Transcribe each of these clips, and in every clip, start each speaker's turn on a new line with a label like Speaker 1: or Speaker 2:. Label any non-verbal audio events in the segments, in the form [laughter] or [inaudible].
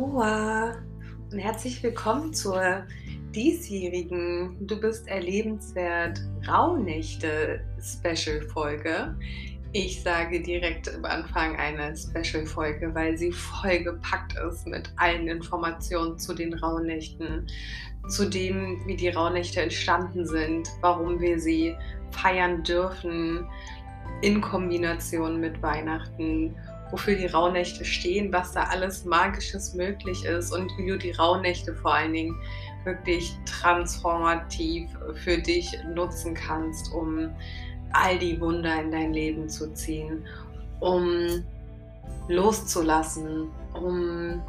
Speaker 1: Aloha und herzlich willkommen zur diesjährigen Du bist erlebenswert Rauhnächte Special Folge. Ich sage direkt am Anfang eine Special Folge, weil sie vollgepackt ist mit allen Informationen zu den Rauhnächten, zu dem, wie die Rauhnächte entstanden sind, warum wir sie feiern dürfen in Kombination mit Weihnachten wofür die Rauhnächte stehen, was da alles Magisches möglich ist und wie du die Rauhnächte vor allen Dingen wirklich transformativ für dich nutzen kannst, um all die Wunder in dein Leben zu ziehen, um loszulassen, um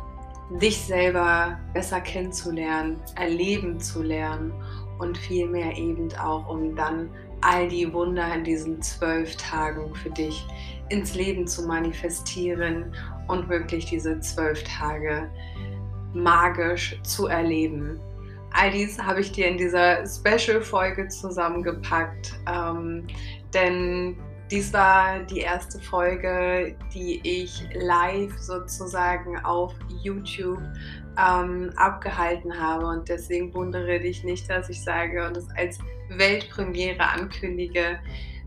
Speaker 1: dich selber besser kennenzulernen, erleben zu lernen und vielmehr eben auch, um dann all die Wunder in diesen zwölf Tagen für dich ins Leben zu manifestieren und wirklich diese zwölf Tage magisch zu erleben. All dies habe ich dir in dieser Special-Folge zusammengepackt, ähm, denn dies war die erste Folge, die ich live sozusagen auf YouTube ähm, abgehalten habe. Und deswegen wundere dich nicht, dass ich sage und es als Weltpremiere ankündige.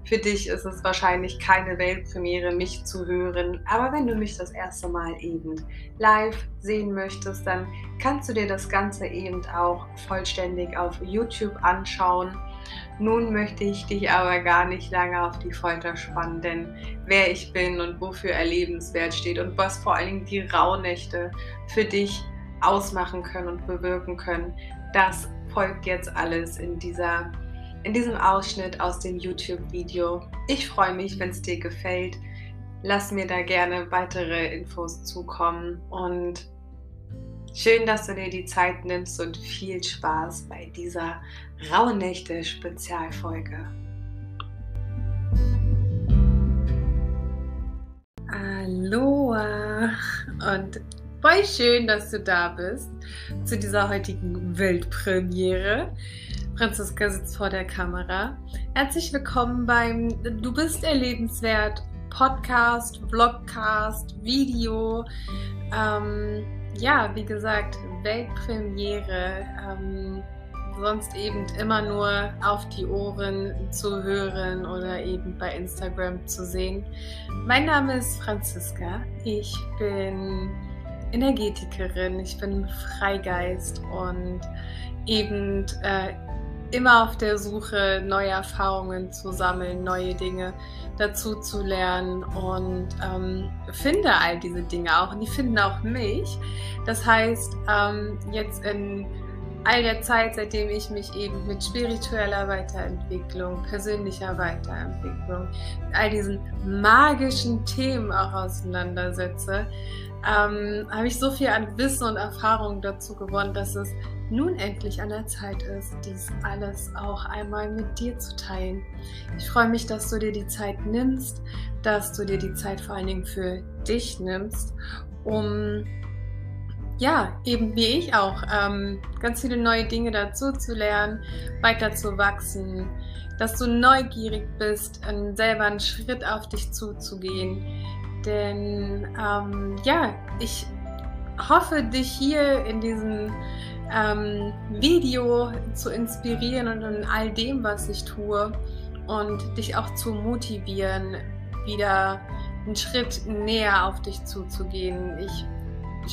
Speaker 1: Für dich ist es wahrscheinlich keine Weltpremiere, mich zu hören. Aber wenn du mich das erste Mal eben live sehen möchtest, dann kannst du dir das Ganze eben auch vollständig auf YouTube anschauen. Nun möchte ich dich aber gar nicht lange auf die Folter spannen, denn wer ich bin und wofür erlebenswert steht und was vor allen Dingen die Rauhnächte für dich ausmachen können und bewirken können, das folgt jetzt alles in dieser in diesem Ausschnitt aus dem YouTube-Video. Ich freue mich, wenn es dir gefällt. Lass mir da gerne weitere Infos zukommen und schön, dass du dir die Zeit nimmst und viel Spaß bei dieser Rauhnächte Spezialfolge. Aloha und voll schön, dass du da bist zu dieser heutigen Weltpremiere. Franziska sitzt vor der Kamera. Herzlich willkommen beim Du bist erlebenswert Podcast, Vlogcast, Video. Ähm, ja, wie gesagt, Weltpremiere. Ähm, sonst eben immer nur auf die Ohren zu hören oder eben bei Instagram zu sehen. Mein Name ist Franziska. Ich bin Energetikerin, ich bin Freigeist und eben äh, immer auf der Suche, neue Erfahrungen zu sammeln, neue Dinge dazu zu lernen und ähm, finde all diese Dinge auch und die finden auch mich. Das heißt, ähm, jetzt in all der Zeit, seitdem ich mich eben mit spiritueller Weiterentwicklung, persönlicher Weiterentwicklung, all diesen magischen Themen auch auseinandersetze, ähm, habe ich so viel an Wissen und Erfahrung dazu gewonnen, dass es nun endlich an der Zeit ist, dies alles auch einmal mit dir zu teilen. Ich freue mich, dass du dir die Zeit nimmst, dass du dir die Zeit vor allen Dingen für dich nimmst, um ja, eben wie ich auch, ähm, ganz viele neue Dinge dazu zu lernen, weiter zu wachsen, dass du neugierig bist, selber einen Schritt auf dich zuzugehen. Denn ähm, ja, ich hoffe, dich hier in diesem ähm, Video zu inspirieren und in all dem, was ich tue und dich auch zu motivieren, wieder einen Schritt näher auf dich zuzugehen. Ich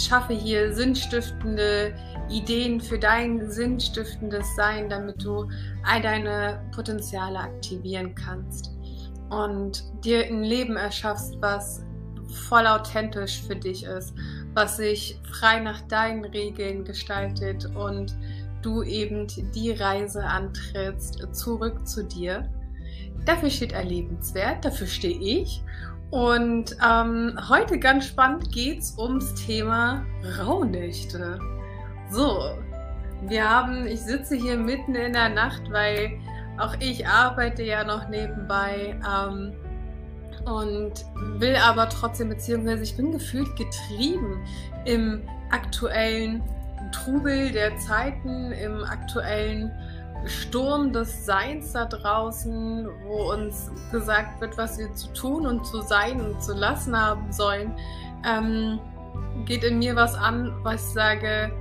Speaker 1: schaffe hier sinnstiftende Ideen für dein sinnstiftendes Sein, damit du all deine Potenziale aktivieren kannst und dir ein Leben erschaffst, was voll authentisch für dich ist, was sich frei nach deinen Regeln gestaltet und du eben die Reise antrittst zurück zu dir. Dafür steht erlebenswert, dafür stehe ich. Und ähm, heute ganz spannend geht es ums Thema Rauhnächte. So, wir haben, ich sitze hier mitten in der Nacht, weil auch ich arbeite ja noch nebenbei. Ähm, und will aber trotzdem, beziehungsweise ich bin gefühlt getrieben im aktuellen Trubel der Zeiten, im aktuellen Sturm des Seins da draußen, wo uns gesagt wird, was wir zu tun und zu sein und zu lassen haben sollen. Ähm, geht in mir was an, was ich sage,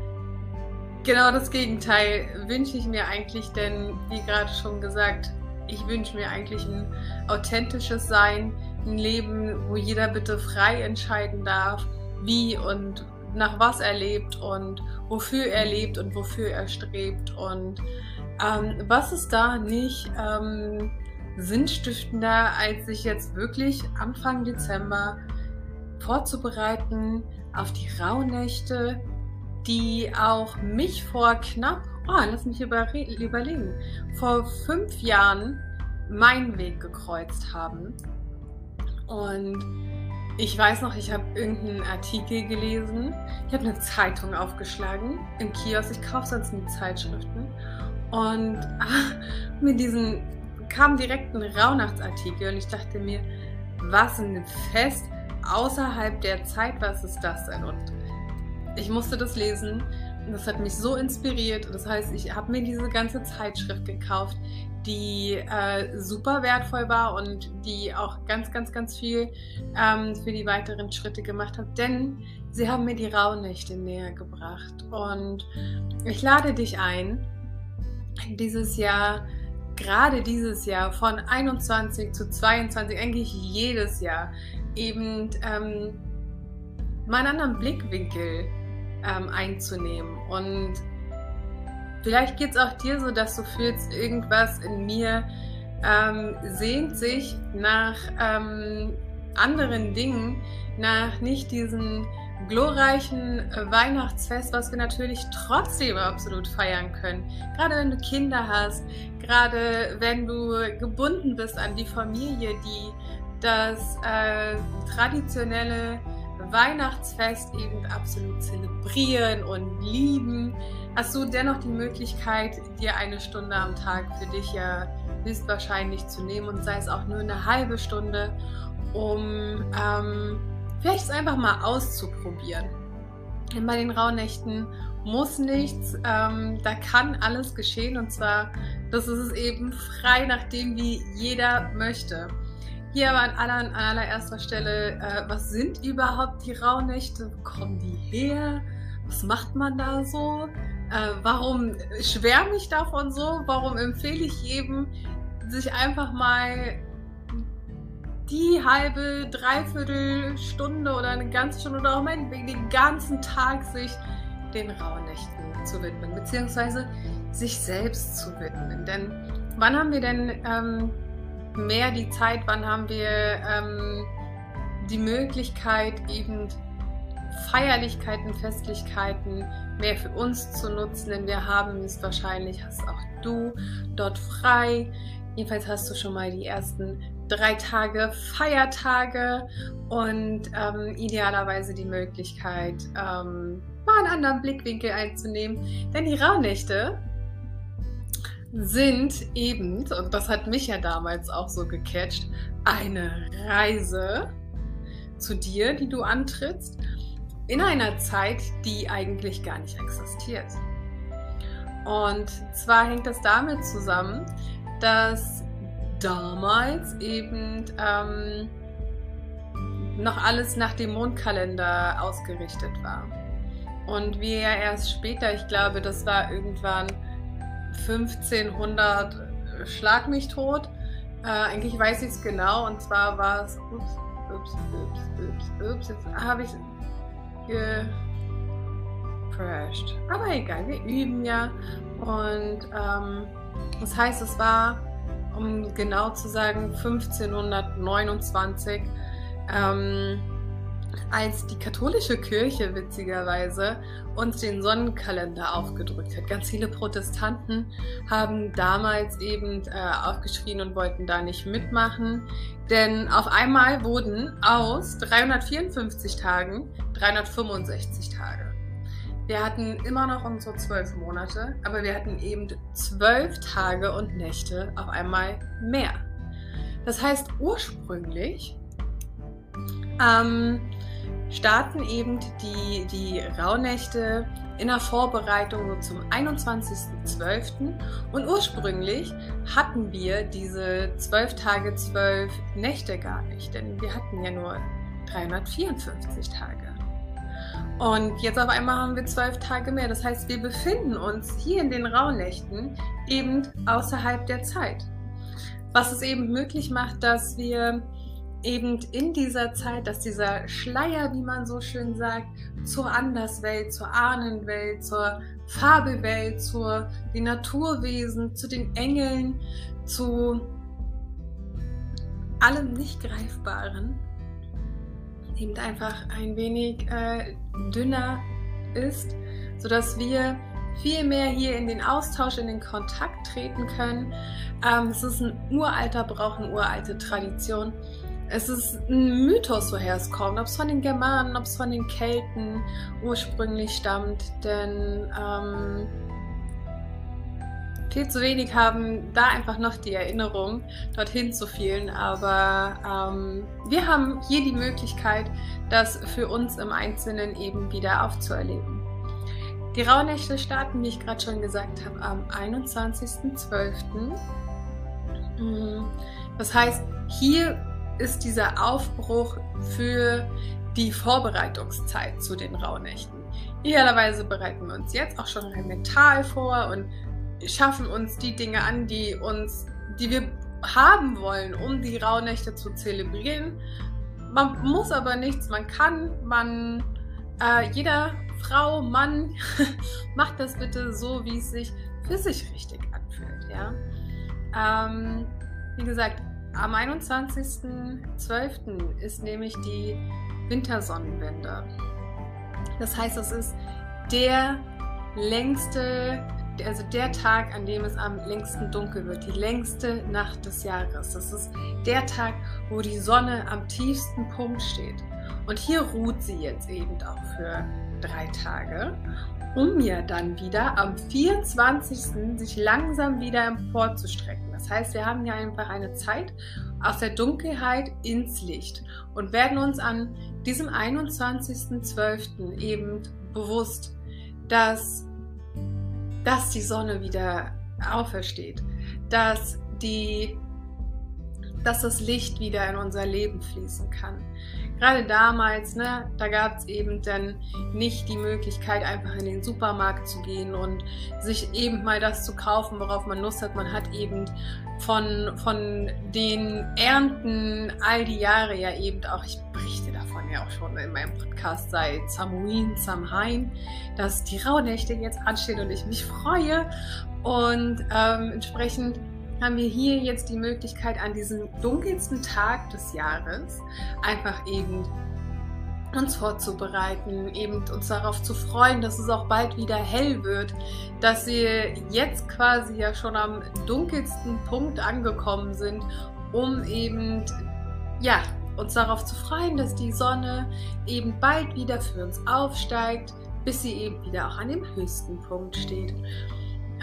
Speaker 1: genau das Gegenteil wünsche ich mir eigentlich, denn wie gerade schon gesagt, ich wünsche mir eigentlich ein authentisches Sein, ein Leben, wo jeder bitte frei entscheiden darf, wie und nach was er lebt und wofür er lebt und wofür er strebt und ähm, was ist da nicht ähm, sinnstiftender, als sich jetzt wirklich Anfang Dezember vorzubereiten auf die Rauhnächte, die auch mich vor knapp, oh, lass mich überlegen, vor fünf Jahren meinen Weg gekreuzt haben. Und ich weiß noch, ich habe irgendeinen Artikel gelesen. Ich habe eine Zeitung aufgeschlagen im Kiosk. Ich kaufe sonst nie Zeitschriften. Und ah, mit diesem kam direkt ein Rauhnachtsartikel und ich dachte mir, was ein Fest außerhalb der Zeit, was ist das denn? Und ich musste das lesen und das hat mich so inspiriert. Das heißt, ich habe mir diese ganze Zeitschrift gekauft, die äh, super wertvoll war und die auch ganz, ganz, ganz viel ähm, für die weiteren Schritte gemacht hat. Denn sie haben mir die Rauhnächte näher gebracht. Und ich lade dich ein, dieses Jahr, gerade dieses Jahr von 21 zu 22, eigentlich jedes Jahr, eben ähm, mal einen anderen Blickwinkel ähm, einzunehmen. Und vielleicht geht es auch dir so, dass du fühlst, irgendwas in mir ähm, sehnt sich nach ähm, anderen Dingen, nach nicht diesen glorreichen Weihnachtsfest, was wir natürlich trotzdem absolut feiern können. Gerade wenn du Kinder hast, gerade wenn du gebunden bist an die Familie, die das äh, traditionelle Weihnachtsfest eben absolut zelebrieren und lieben, hast du dennoch die Möglichkeit, dir eine Stunde am Tag für dich ja höchstwahrscheinlich zu nehmen und sei es auch nur eine halbe Stunde, um ähm, vielleicht es einfach mal auszuprobieren. Denn bei den Rauhnächten muss nichts, ähm, da kann alles geschehen und zwar, das ist es eben frei nach dem, wie jeder möchte. Hier aber an, aller, an allererster Stelle, äh, was sind überhaupt die Rauhnächte? Wo kommen die her? Was macht man da so? Äh, warum schwärme ich davon so? Warum empfehle ich jedem, sich einfach mal die halbe, dreiviertel Stunde oder eine ganze Stunde oder auch meinetwegen den ganzen Tag sich den Rauhnächten zu widmen, beziehungsweise sich selbst zu widmen. Denn wann haben wir denn ähm, mehr die Zeit, wann haben wir ähm, die Möglichkeit, eben Feierlichkeiten, Festlichkeiten mehr für uns zu nutzen, denn wir haben es wahrscheinlich, hast auch du dort frei. Jedenfalls hast du schon mal die ersten drei Tage Feiertage und ähm, idealerweise die Möglichkeit, ähm, mal einen anderen Blickwinkel einzunehmen. Denn die Rauhnächte sind eben, und das hat mich ja damals auch so gecatcht, eine Reise zu dir, die du antrittst, in einer Zeit, die eigentlich gar nicht existiert. Und zwar hängt das damit zusammen, dass damals eben ähm, noch alles nach dem Mondkalender ausgerichtet war. Und wir ja erst später, ich glaube, das war irgendwann 1500 äh, Schlag mich tot. Äh, eigentlich weiß ich es genau und zwar war es. Ups, ups, ups, ups, ups. Jetzt habe ich gecrashed. Aber egal, wir üben ja. Und ähm, das heißt, es war, um genau zu sagen, 1529. Ähm, als die katholische Kirche witzigerweise uns den Sonnenkalender aufgedrückt hat. Ganz viele Protestanten haben damals eben äh, aufgeschrien und wollten da nicht mitmachen, denn auf einmal wurden aus 354 Tagen 365 Tage. Wir hatten immer noch unsere zwölf Monate, aber wir hatten eben zwölf Tage und Nächte auf einmal mehr. Das heißt, ursprünglich ähm, starten eben die, die Rauhnächte in der Vorbereitung zum 21.12. Und ursprünglich hatten wir diese 12 Tage, 12 Nächte gar nicht, denn wir hatten ja nur 354 Tage. Und jetzt auf einmal haben wir zwölf Tage mehr. Das heißt, wir befinden uns hier in den Rauhnächten eben außerhalb der Zeit. Was es eben möglich macht, dass wir eben in dieser Zeit, dass dieser Schleier, wie man so schön sagt, zur Anderswelt, zur Ahnenwelt, zur Fabelwelt, zu den Naturwesen, zu den Engeln, zu allem nicht Greifbaren, eben einfach ein wenig äh, dünner ist, sodass wir viel mehr hier in den Austausch, in den Kontakt treten können. Ähm, es ist ein uralter Brauch, eine uralte Tradition. Es ist ein Mythos, woher es kommt, ob es von den Germanen, ob es von den Kelten ursprünglich stammt, denn ähm, viel zu wenig haben da einfach noch die Erinnerung, dorthin zu fielen. Aber ähm, wir haben hier die Möglichkeit, das für uns im Einzelnen eben wieder aufzuerleben. Die Rauhnächte starten, wie ich gerade schon gesagt habe, am 21.12. Mm, das heißt, hier ist dieser Aufbruch für die Vorbereitungszeit zu den Rauhnächten. Idealerweise bereiten wir uns jetzt auch schon rein mental vor und schaffen uns die Dinge an, die uns, die wir haben wollen, um die Rauhnächte zu zelebrieren. Man muss aber nichts, man kann, man, äh, jeder Frau, Mann, [laughs] macht das bitte so, wie es sich für sich richtig anfühlt, ja. Ähm, wie gesagt, am 21.12. ist nämlich die Wintersonnenwende. Das heißt, es ist der längste also der Tag, an dem es am längsten dunkel wird, die längste Nacht des Jahres. Das ist der Tag, wo die Sonne am tiefsten Punkt steht. Und hier ruht sie jetzt eben auch für drei Tage, um ja dann wieder am 24. sich langsam wieder emporzustrecken. Das heißt, wir haben ja einfach eine Zeit aus der Dunkelheit ins Licht und werden uns an diesem 21.12. eben bewusst, dass dass die Sonne wieder aufersteht, dass, die, dass das Licht wieder in unser Leben fließen kann. Gerade damals, ne, da gab es eben dann nicht die Möglichkeit, einfach in den Supermarkt zu gehen und sich eben mal das zu kaufen, worauf man Lust hat. Man hat eben von, von den Ernten all die Jahre ja eben auch, ich berichte davon ja auch schon in meinem Podcast seit Samuin, Samhain, dass die Rauhnächte jetzt anstehen und ich mich freue. Und ähm, entsprechend haben wir hier jetzt die Möglichkeit, an diesem dunkelsten Tag des Jahres einfach eben uns vorzubereiten, eben uns darauf zu freuen, dass es auch bald wieder hell wird, dass wir jetzt quasi ja schon am dunkelsten Punkt angekommen sind, um eben ja uns darauf zu freuen, dass die Sonne eben bald wieder für uns aufsteigt, bis sie eben wieder auch an dem höchsten Punkt steht.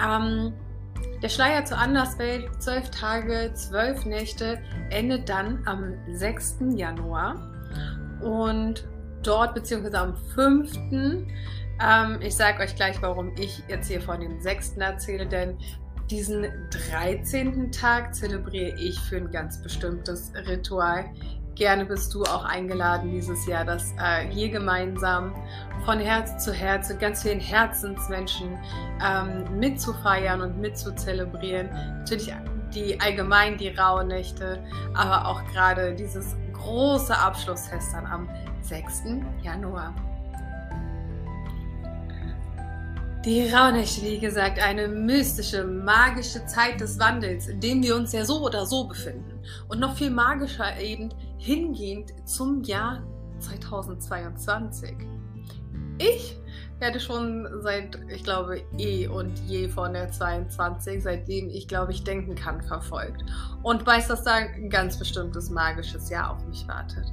Speaker 1: Ähm, der Schleier zur Anderswelt, zwölf Tage, zwölf Nächte, endet dann am 6. Januar. Und dort, beziehungsweise am 5. Ähm, ich sage euch gleich, warum ich jetzt hier von dem 6. erzähle, denn diesen 13. Tag zelebriere ich für ein ganz bestimmtes Ritual. Gerne bist du auch eingeladen dieses Jahr, das äh, hier gemeinsam von Herz zu Herz mit ganz vielen Herzensmenschen ähm, mitzufeiern und mitzuzelebrieren. Natürlich die allgemein die Rauhnächte, aber auch gerade dieses große Abschlussfest dann am 6. Januar. Die Rauhnächte, wie gesagt, eine mystische, magische Zeit des Wandels, in dem wir uns ja so oder so befinden. Und noch viel magischer eben hingehend zum Jahr 2022. Ich werde schon seit, ich glaube, eh und je von der 22, seitdem ich, glaube ich, denken kann, verfolgt. Und weiß, dass da ein ganz bestimmtes magisches Jahr auf mich wartet.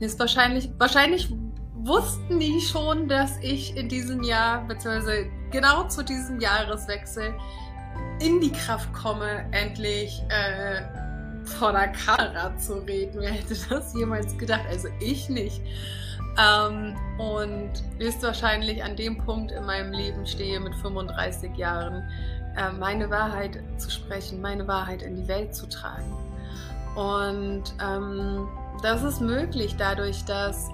Speaker 1: Ist wahrscheinlich, wahrscheinlich wussten die schon, dass ich in diesem Jahr, beziehungsweise genau zu diesem Jahreswechsel, in die Kraft komme, endlich äh, vor der Kamera zu reden. Wer hätte das jemals gedacht? Also ich nicht. Ähm, und höchstwahrscheinlich an dem Punkt in meinem Leben stehe mit 35 Jahren, äh, meine Wahrheit zu sprechen, meine Wahrheit in die Welt zu tragen. Und ähm, das ist möglich dadurch, dass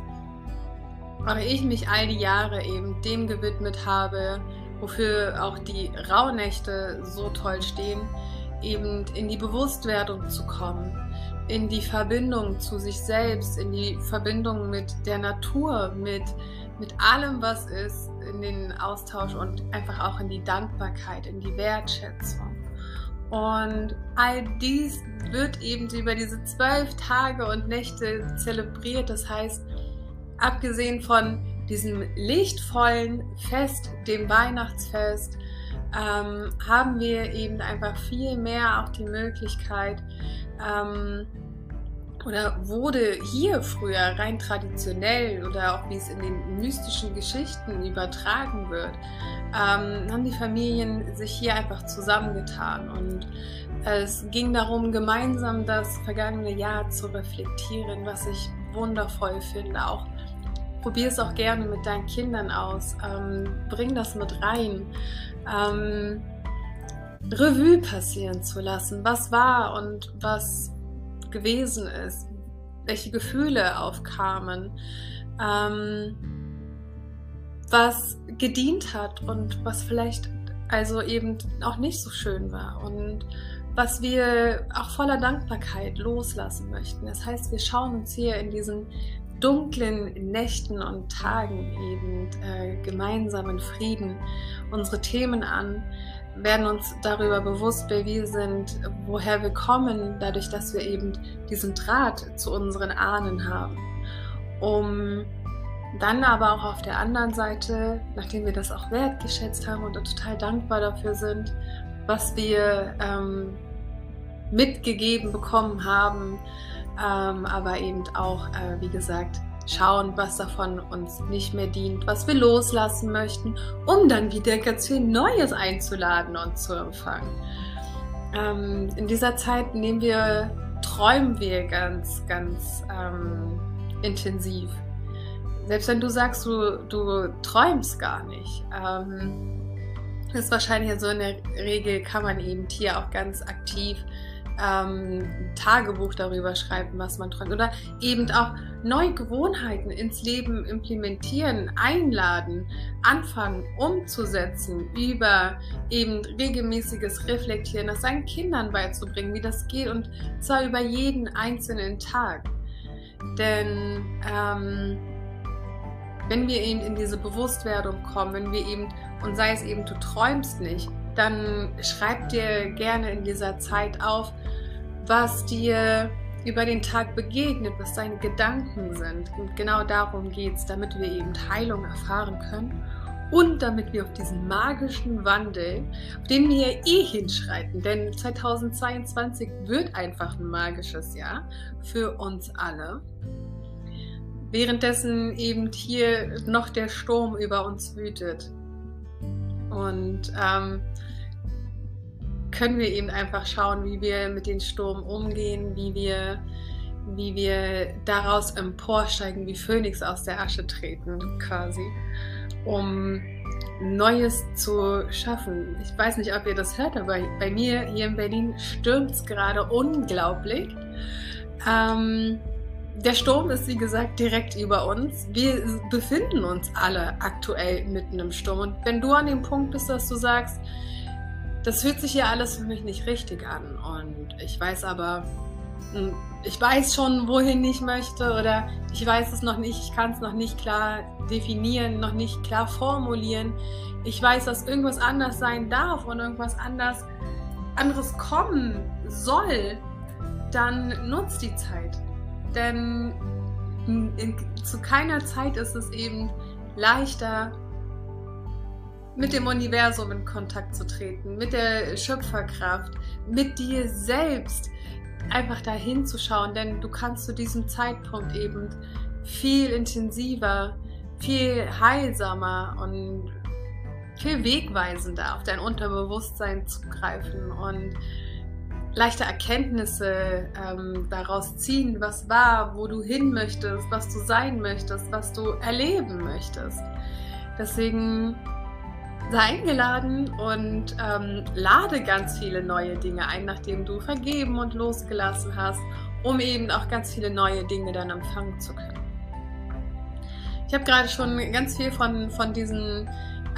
Speaker 1: auch ich mich all die Jahre eben dem gewidmet habe, wofür auch die Rauhnächte so toll stehen, eben in die Bewusstwerdung zu kommen, in die Verbindung zu sich selbst, in die Verbindung mit der Natur, mit, mit allem, was ist, in den Austausch und einfach auch in die Dankbarkeit, in die Wertschätzung. Und all dies wird eben über diese zwölf Tage und Nächte zelebriert. Das heißt, abgesehen von diesem lichtvollen Fest, dem Weihnachtsfest, ähm, haben wir eben einfach viel mehr auch die Möglichkeit, ähm, oder wurde hier früher rein traditionell oder auch wie es in den mystischen Geschichten übertragen wird, ähm, haben die Familien sich hier einfach zusammengetan und es ging darum, gemeinsam das vergangene Jahr zu reflektieren, was ich wundervoll finde. Auch probier es auch gerne mit deinen Kindern aus, ähm, bring das mit rein. Ähm, Revue passieren zu lassen, was war und was gewesen ist, welche Gefühle aufkamen, ähm, was gedient hat und was vielleicht also eben auch nicht so schön war und was wir auch voller Dankbarkeit loslassen möchten. Das heißt, wir schauen uns hier in diesen dunklen Nächten und Tagen eben äh, gemeinsam in Frieden unsere Themen an, werden uns darüber bewusst, wer wir sind, woher wir kommen, dadurch, dass wir eben diesen Draht zu unseren Ahnen haben. Um dann aber auch auf der anderen Seite, nachdem wir das auch wertgeschätzt haben und total dankbar dafür sind, was wir ähm, mitgegeben bekommen haben, ähm, aber eben auch, äh, wie gesagt, schauen, was davon uns nicht mehr dient, was wir loslassen möchten, um dann wieder ganz viel Neues einzuladen und zu empfangen. Ähm, in dieser Zeit nehmen wir, träumen wir ganz, ganz ähm, intensiv. Selbst wenn du sagst, du, du träumst gar nicht. Ähm, ist wahrscheinlich so in der Regel kann man eben hier auch ganz aktiv ähm, Tagebuch darüber schreiben, was man träumt. Oder eben auch neue Gewohnheiten ins Leben implementieren, einladen, anfangen, umzusetzen, über eben regelmäßiges Reflektieren, das seinen Kindern beizubringen, wie das geht und zwar über jeden einzelnen Tag. Denn ähm, wenn wir eben in diese Bewusstwerdung kommen, wenn wir eben, und sei es eben, du träumst nicht, dann schreib dir gerne in dieser Zeit auf, was dir über den Tag begegnet, was deine Gedanken sind. Und genau darum geht es, damit wir eben Heilung erfahren können und damit wir auf diesen magischen Wandel, auf den wir eh hinschreiten, denn 2022 wird einfach ein magisches Jahr für uns alle. Währenddessen eben hier noch der Sturm über uns wütet. Und ähm, können wir eben einfach schauen, wie wir mit dem Sturm umgehen, wie wir, wie wir daraus emporsteigen, wie Phönix aus der Asche treten, quasi, um Neues zu schaffen. Ich weiß nicht, ob ihr das hört, aber bei mir hier in Berlin stürmt es gerade unglaublich. Ähm, der Sturm ist, wie gesagt, direkt über uns. Wir befinden uns alle aktuell mitten im Sturm. Und wenn du an dem Punkt bist, dass du sagst, das fühlt sich hier alles für mich nicht richtig an. Und ich weiß aber, hm, ich weiß schon, wohin ich möchte oder ich weiß es noch nicht, ich kann es noch nicht klar definieren, noch nicht klar formulieren. Ich weiß, dass irgendwas anders sein darf und irgendwas anders, anderes kommen soll, dann nutzt die Zeit. Denn in, zu keiner Zeit ist es eben leichter, mit dem Universum in Kontakt zu treten, mit der Schöpferkraft, mit dir selbst einfach dahin zu schauen, denn du kannst zu diesem Zeitpunkt eben viel intensiver, viel heilsamer und viel wegweisender auf dein Unterbewusstsein zugreifen und leichte Erkenntnisse ähm, daraus ziehen, was war, wo du hin möchtest, was du sein möchtest, was du erleben möchtest. Deswegen sei eingeladen und ähm, lade ganz viele neue Dinge ein, nachdem du vergeben und losgelassen hast, um eben auch ganz viele neue Dinge dann empfangen zu können. Ich habe gerade schon ganz viel von, von diesen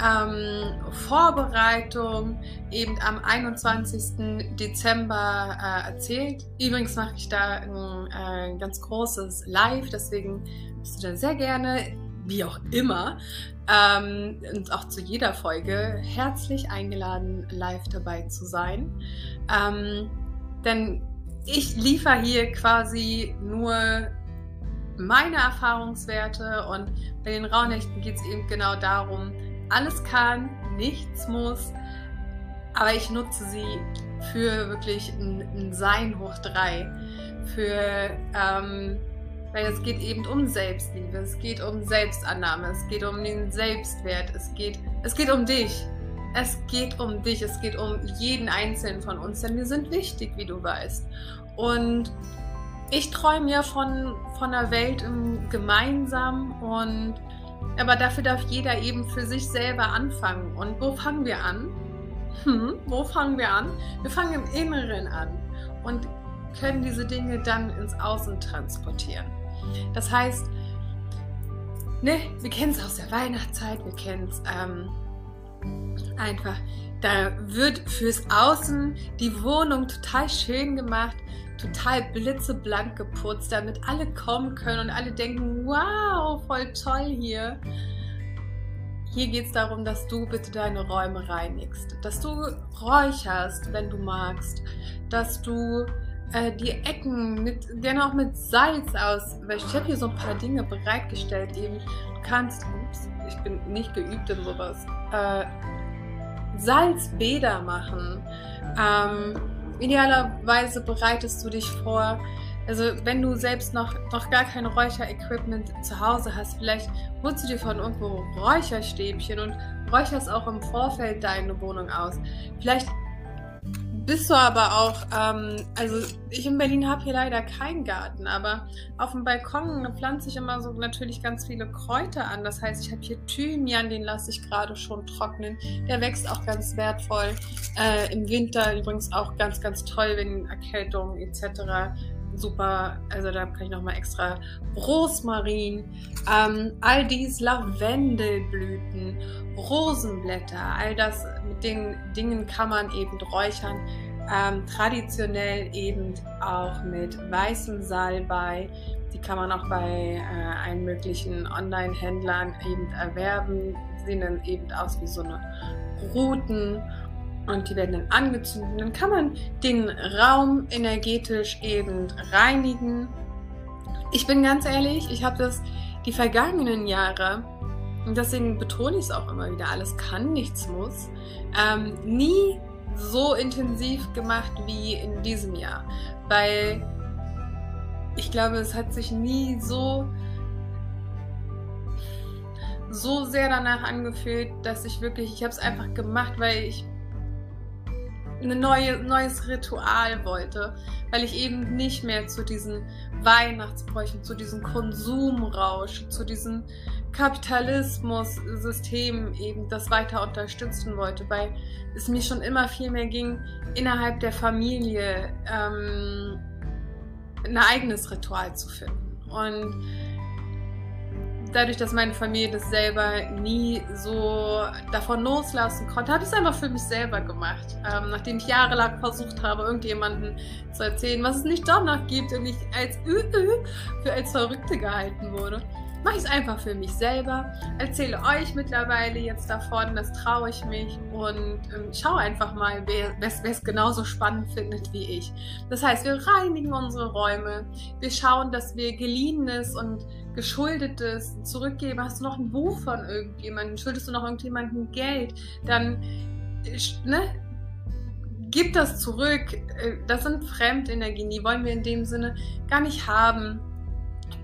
Speaker 1: ähm, Vorbereitung eben am 21. Dezember äh, erzählt. Übrigens mache ich da ein äh, ganz großes Live, deswegen bist du da sehr gerne, wie auch immer, ähm, und auch zu jeder Folge herzlich eingeladen, live dabei zu sein. Ähm, denn ich liefere hier quasi nur meine Erfahrungswerte und bei den Rauhnächten geht es eben genau darum, alles kann, nichts muss, aber ich nutze sie für wirklich ein, ein Sein hoch drei. Für, ähm, weil es geht eben um Selbstliebe, es geht um Selbstannahme, es geht um den Selbstwert, es geht, es geht um dich. Es geht um dich, es geht um jeden einzelnen von uns, denn wir sind wichtig, wie du weißt. Und ich träume ja von, von einer Welt im Gemeinsam und aber dafür darf jeder eben für sich selber anfangen. Und wo fangen wir an? Hm, wo fangen wir an? Wir fangen im Inneren an und können diese Dinge dann ins Außen transportieren. Das heißt, ne, wir kennen es aus der Weihnachtszeit, wir kennen es ähm, einfach, da wird fürs Außen die Wohnung total schön gemacht, total blitzeblank geputzt, damit alle kommen können und alle denken, wow, voll toll hier. Hier geht es darum, dass du bitte deine Räume reinigst, dass du räucherst, wenn du magst, dass du äh, die Ecken mit, gerne auch mit Salz aus. Weil ich habe hier so ein paar Dinge bereitgestellt. Eben, du kannst, ups, ich bin nicht geübt in sowas, äh, Salzbäder machen. Ähm, Idealerweise bereitest du dich vor, also wenn du selbst noch, noch gar kein Räucherequipment zu Hause hast, vielleicht holst du dir von irgendwo Räucherstäbchen und räucherst auch im Vorfeld deine Wohnung aus. Vielleicht bist du aber auch, ähm, also ich in Berlin habe hier leider keinen Garten, aber auf dem Balkon pflanze ich immer so natürlich ganz viele Kräuter an. Das heißt, ich habe hier Thymian, den lasse ich gerade schon trocknen. Der wächst auch ganz wertvoll. Äh, Im Winter übrigens auch ganz, ganz toll, wenn Erkältung etc super, also da kann ich nochmal extra Rosmarin, ähm, all dies Lavendelblüten, Rosenblätter, all das, mit den Dingen kann man eben räuchern. Ähm, traditionell eben auch mit weißem Salbei. Die kann man auch bei äh, allen möglichen Online-Händlern eben erwerben. Sehen dann eben aus wie so eine Ruten und die werden dann angezündet. Dann kann man den Raum energetisch eben reinigen. Ich bin ganz ehrlich, ich habe das die vergangenen Jahre, und deswegen betone ich es auch immer wieder, alles kann, nichts muss, ähm, nie so intensiv gemacht wie in diesem Jahr. Weil ich glaube, es hat sich nie so so sehr danach angefühlt, dass ich wirklich, ich habe es einfach gemacht, weil ich ein neue, neues Ritual wollte, weil ich eben nicht mehr zu diesen Weihnachtsbräuchen, zu diesem Konsumrausch, zu diesem Kapitalismus-System eben das weiter unterstützen wollte, weil es mir schon immer viel mehr ging, innerhalb der Familie ähm, ein eigenes Ritual zu finden. Und dadurch, dass meine Familie das selber nie so davon loslassen konnte, habe ich es einfach für mich selber gemacht. Ähm, nachdem ich jahrelang versucht habe, irgendjemanden zu erzählen, was es nicht doch noch gibt und ich als Ü -Ü für als Verrückte gehalten wurde mache ich es einfach für mich selber, erzähle euch mittlerweile jetzt davon, das traue ich mich und ähm, schaue einfach mal, wer es genauso spannend findet wie ich. Das heißt, wir reinigen unsere Räume, wir schauen, dass wir geliehenes und geschuldetes zurückgeben. Hast du noch ein Buch von irgendjemandem, schuldest du noch irgendjemandem Geld, dann ne, gib das zurück. Äh, das sind Fremdenergien, die wollen wir in dem Sinne gar nicht haben.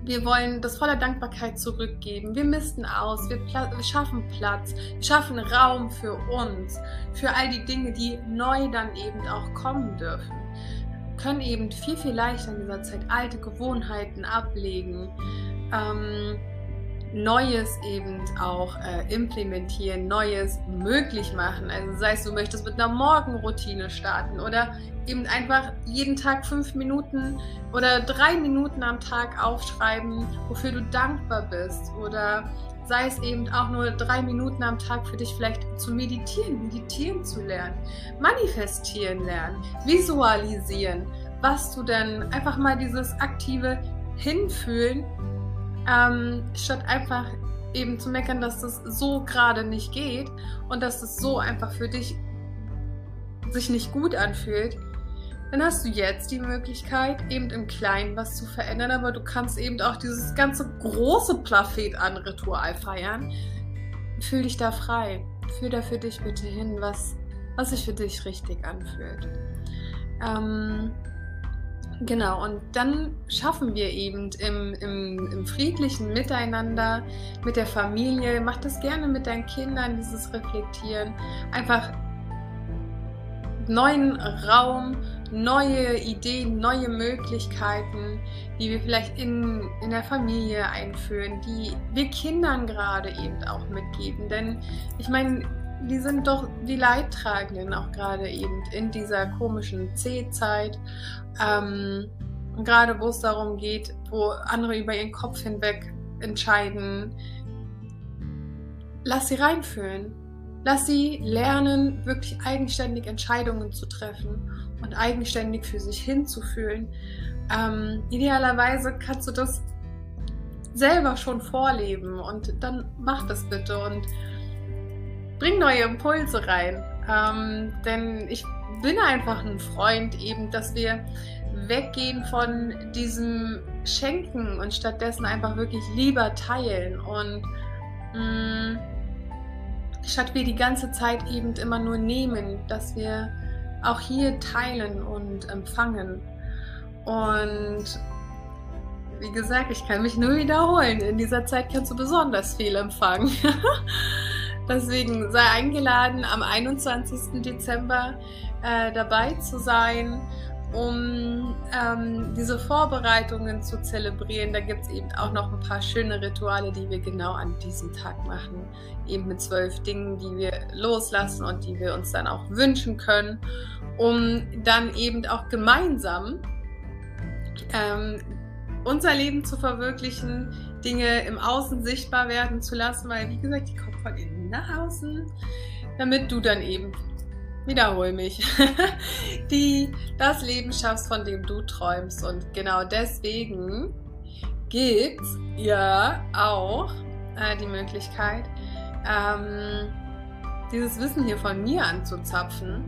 Speaker 1: Wir wollen das voller Dankbarkeit zurückgeben. Wir misten aus, wir, wir, schaffen Platz, wir schaffen Raum für uns, für all die Dinge, die neu dann eben auch kommen dürfen. Wir können eben viel, viel leichter in dieser Zeit alte Gewohnheiten ablegen. Ähm, Neues eben auch äh, implementieren, Neues möglich machen. Also sei es, du möchtest mit einer Morgenroutine starten oder eben einfach jeden Tag fünf Minuten oder drei Minuten am Tag aufschreiben, wofür du dankbar bist oder sei es eben auch nur drei Minuten am Tag für dich vielleicht zu meditieren, meditieren zu lernen, manifestieren lernen, visualisieren, was du denn einfach mal dieses aktive Hinfühlen, ähm, statt einfach eben zu meckern, dass das so gerade nicht geht und dass das so einfach für dich sich nicht gut anfühlt, dann hast du jetzt die Möglichkeit, eben im Kleinen was zu verändern, aber du kannst eben auch dieses ganze große Plafet an Ritual feiern. Fühl dich da frei. Fühl da für dich bitte hin, was, was sich für dich richtig anfühlt. Ähm, Genau, und dann schaffen wir eben im, im, im, friedlichen Miteinander mit der Familie, mach das gerne mit deinen Kindern, dieses Reflektieren, einfach neuen Raum, neue Ideen, neue Möglichkeiten, die wir vielleicht in, in der Familie einführen, die wir Kindern gerade eben auch mitgeben. Denn ich meine, die sind doch die Leidtragenden auch gerade eben in dieser komischen C-Zeit. Ähm, gerade wo es darum geht, wo andere über ihren Kopf hinweg entscheiden. Lass sie reinfühlen. Lass sie lernen, wirklich eigenständig Entscheidungen zu treffen und eigenständig für sich hinzufühlen. Ähm, idealerweise kannst du das selber schon vorleben und dann mach das bitte und bring neue Impulse rein. Ähm, denn ich bin einfach ein Freund eben, dass wir weggehen von diesem Schenken und stattdessen einfach wirklich lieber teilen und mh, mm, statt wir die ganze Zeit eben immer nur nehmen, dass wir auch hier teilen und empfangen. Und wie gesagt, ich kann mich nur wiederholen. In dieser Zeit kannst du besonders viel empfangen. [laughs] Deswegen sei eingeladen, am 21. Dezember äh, dabei zu sein, um ähm, diese Vorbereitungen zu zelebrieren. Da gibt es eben auch noch ein paar schöne Rituale, die wir genau an diesem Tag machen. Eben mit zwölf Dingen, die wir loslassen und die wir uns dann auch wünschen können, um dann eben auch gemeinsam ähm, unser Leben zu verwirklichen, Dinge im Außen sichtbar werden zu lassen, weil wie gesagt, die kommen von innen nach außen, damit du dann eben, wiederhol mich, [laughs] die das Leben schaffst, von dem du träumst. Und genau deswegen gibt es ja auch äh, die Möglichkeit, ähm, dieses Wissen hier von mir anzuzapfen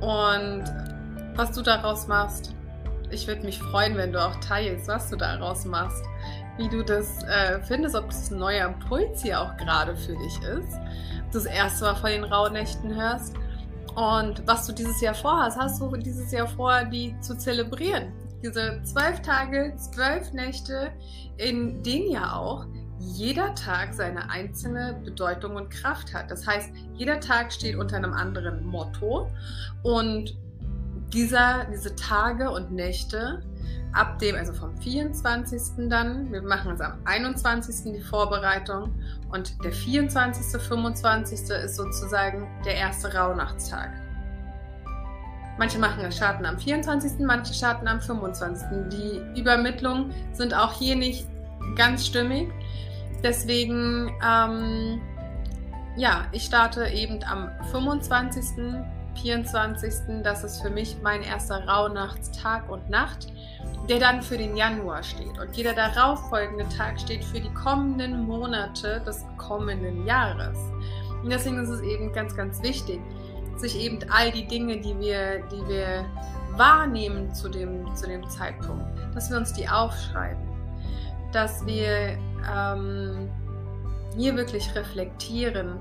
Speaker 1: und was du daraus machst. Ich würde mich freuen, wenn du auch teilst, was du daraus machst wie du das äh, findest, ob das ein neuer Impuls hier auch gerade für dich ist. Ob du das erste Mal von den Rauhnächten hörst und was du dieses Jahr vorhast. Hast du dieses Jahr vor, die zu zelebrieren? Diese zwölf Tage, zwölf Nächte, in denen ja auch jeder Tag seine einzelne Bedeutung und Kraft hat. Das heißt, jeder Tag steht unter einem anderen Motto und dieser, diese Tage und Nächte ab dem, also vom 24. dann, wir machen es am 21. die Vorbereitung und der 24., 25. ist sozusagen der erste Rauhnachtstag. Manche machen starten am 24., manche starten am 25. Die Übermittlungen sind auch hier nicht ganz stimmig. Deswegen, ähm, ja, ich starte eben am 25., 24. Das ist für mich mein erster Rauhnachtstag und Nacht der dann für den Januar steht. Und jeder darauffolgende Tag steht für die kommenden Monate des kommenden Jahres. Und deswegen ist es eben ganz, ganz wichtig, sich eben all die Dinge, die wir, die wir wahrnehmen zu dem, zu dem Zeitpunkt, dass wir uns die aufschreiben, dass wir ähm, hier wirklich reflektieren,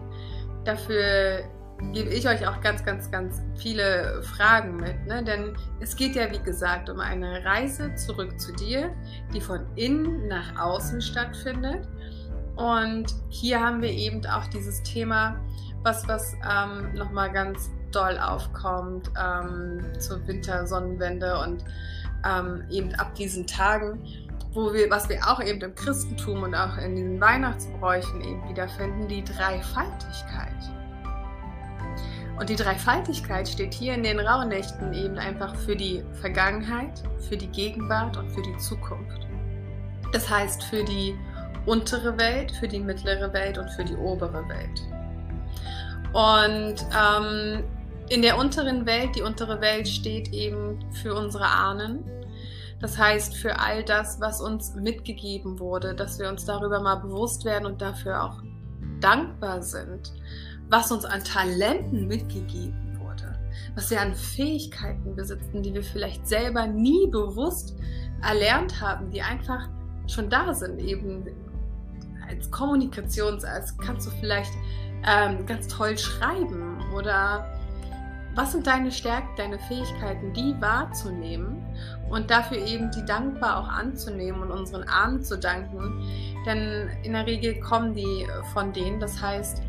Speaker 1: dafür gebe ich euch auch ganz, ganz, ganz viele Fragen mit. Ne? Denn es geht ja, wie gesagt, um eine Reise zurück zu dir, die von innen nach außen stattfindet. Und hier haben wir eben auch dieses Thema, was, was ähm, nochmal ganz doll aufkommt ähm, zur Wintersonnenwende und ähm, eben ab diesen Tagen, wo wir, was wir auch eben im Christentum und auch in den Weihnachtsbräuchen eben wiederfinden, die Dreifaltigkeit. Und die Dreifaltigkeit steht hier in den Rauhnächten eben einfach für die Vergangenheit, für die Gegenwart und für die Zukunft. Das heißt für die untere Welt, für die mittlere Welt und für die obere Welt. Und ähm, in der unteren Welt, die untere Welt steht eben für unsere Ahnen. Das heißt für all das, was uns mitgegeben wurde, dass wir uns darüber mal bewusst werden und dafür auch dankbar sind, was uns an Talenten mitgegeben wurde, was wir an Fähigkeiten besitzen, die wir vielleicht selber nie bewusst erlernt haben, die einfach schon da sind, eben als Kommunikations, als kannst du vielleicht ähm, ganz toll schreiben oder was sind deine Stärken, deine Fähigkeiten, die wahrzunehmen und dafür eben die dankbar auch anzunehmen und unseren Ahnen zu danken. Denn in der Regel kommen die von denen. Das heißt,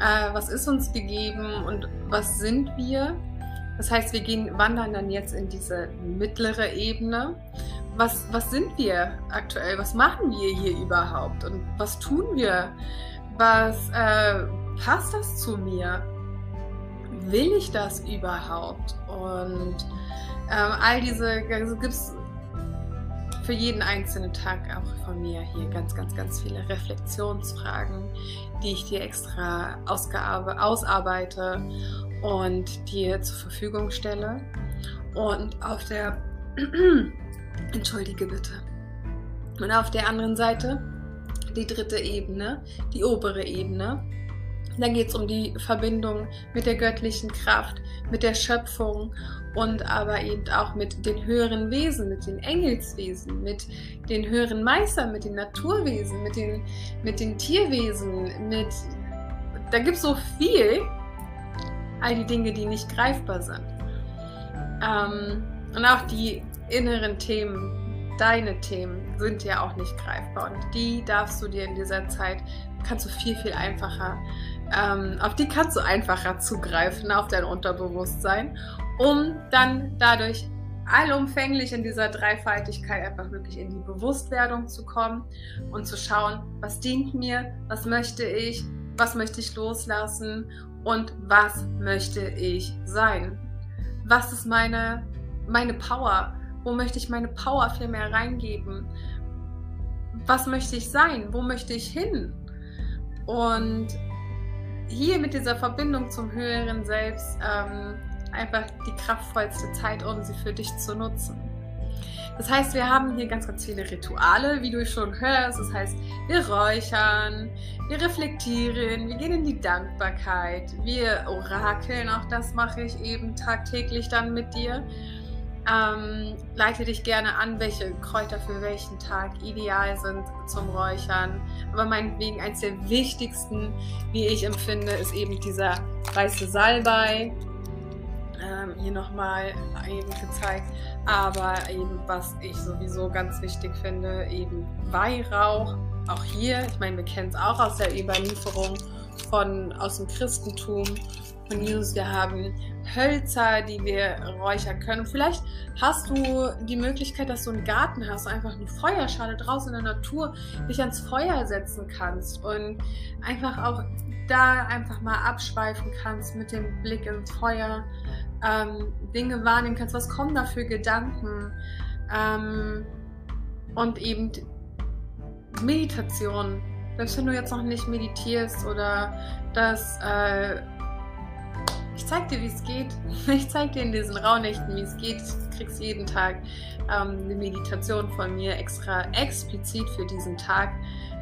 Speaker 1: äh, was ist uns gegeben und was sind wir? Das heißt, wir gehen, wandern dann jetzt in diese mittlere Ebene. Was, was sind wir aktuell? Was machen wir hier überhaupt? Und was tun wir? Was äh, passt das zu mir? Will ich das überhaupt? Und ähm, all diese, also gibt es für jeden einzelnen Tag auch von mir hier ganz, ganz, ganz viele Reflexionsfragen, die ich dir extra ausarbeite und dir zur Verfügung stelle. Und auf der, [clears throat] entschuldige bitte, und auf der anderen Seite die dritte Ebene, die obere Ebene. Da geht es um die Verbindung mit der göttlichen Kraft, mit der Schöpfung und aber eben auch mit den höheren Wesen, mit den Engelswesen, mit den höheren Meistern, mit den Naturwesen, mit den, mit den Tierwesen, mit da gibt es so viel, all die Dinge, die nicht greifbar sind. Ähm, und auch die inneren Themen, deine Themen sind ja auch nicht greifbar. Und die darfst du dir in dieser Zeit, kannst du viel, viel einfacher, ähm, auf die kannst du einfacher zugreifen, auf dein Unterbewusstsein um dann dadurch allumfänglich in dieser Dreifaltigkeit einfach wirklich in die Bewusstwerdung zu kommen und zu schauen, was dient mir, was möchte ich, was möchte ich loslassen und was möchte ich sein. Was ist meine, meine Power? Wo möchte ich meine Power viel mehr reingeben? Was möchte ich sein? Wo möchte ich hin? Und hier mit dieser Verbindung zum höheren Selbst ähm, einfach die kraftvollste Zeit, um sie für dich zu nutzen. Das heißt, wir haben hier ganz, ganz viele Rituale, wie du schon hörst. Das heißt, wir räuchern, wir reflektieren, wir gehen in die Dankbarkeit, wir orakeln, auch das mache ich eben tagtäglich dann mit dir. Ähm, leite dich gerne an, welche Kräuter für welchen Tag ideal sind zum Räuchern. Aber meinetwegen eins der wichtigsten, wie ich empfinde, ist eben dieser weiße Salbei ähm, hier nochmal eben gezeigt. Aber eben, was ich sowieso ganz wichtig finde, eben Weihrauch. Auch hier, ich meine, wir kennen es auch aus der Überlieferung von, aus dem Christentum von Jesus. Wir haben Hölzer, die wir räuchern können. Vielleicht hast du die Möglichkeit, dass du einen Garten hast, einfach eine Feuerschale draußen in der Natur dich ans Feuer setzen kannst und einfach auch da einfach mal abschweifen kannst mit dem Blick ins Feuer, ähm, Dinge wahrnehmen kannst, was kommen da für Gedanken ähm, und eben Meditation. Selbst wenn du jetzt noch nicht meditierst oder das, äh, ich zeig dir, wie es geht. [laughs] Ich zeig dir in diesen Raunächten, wie es geht. Du kriegst jeden Tag ähm, eine Meditation von mir extra explizit für diesen Tag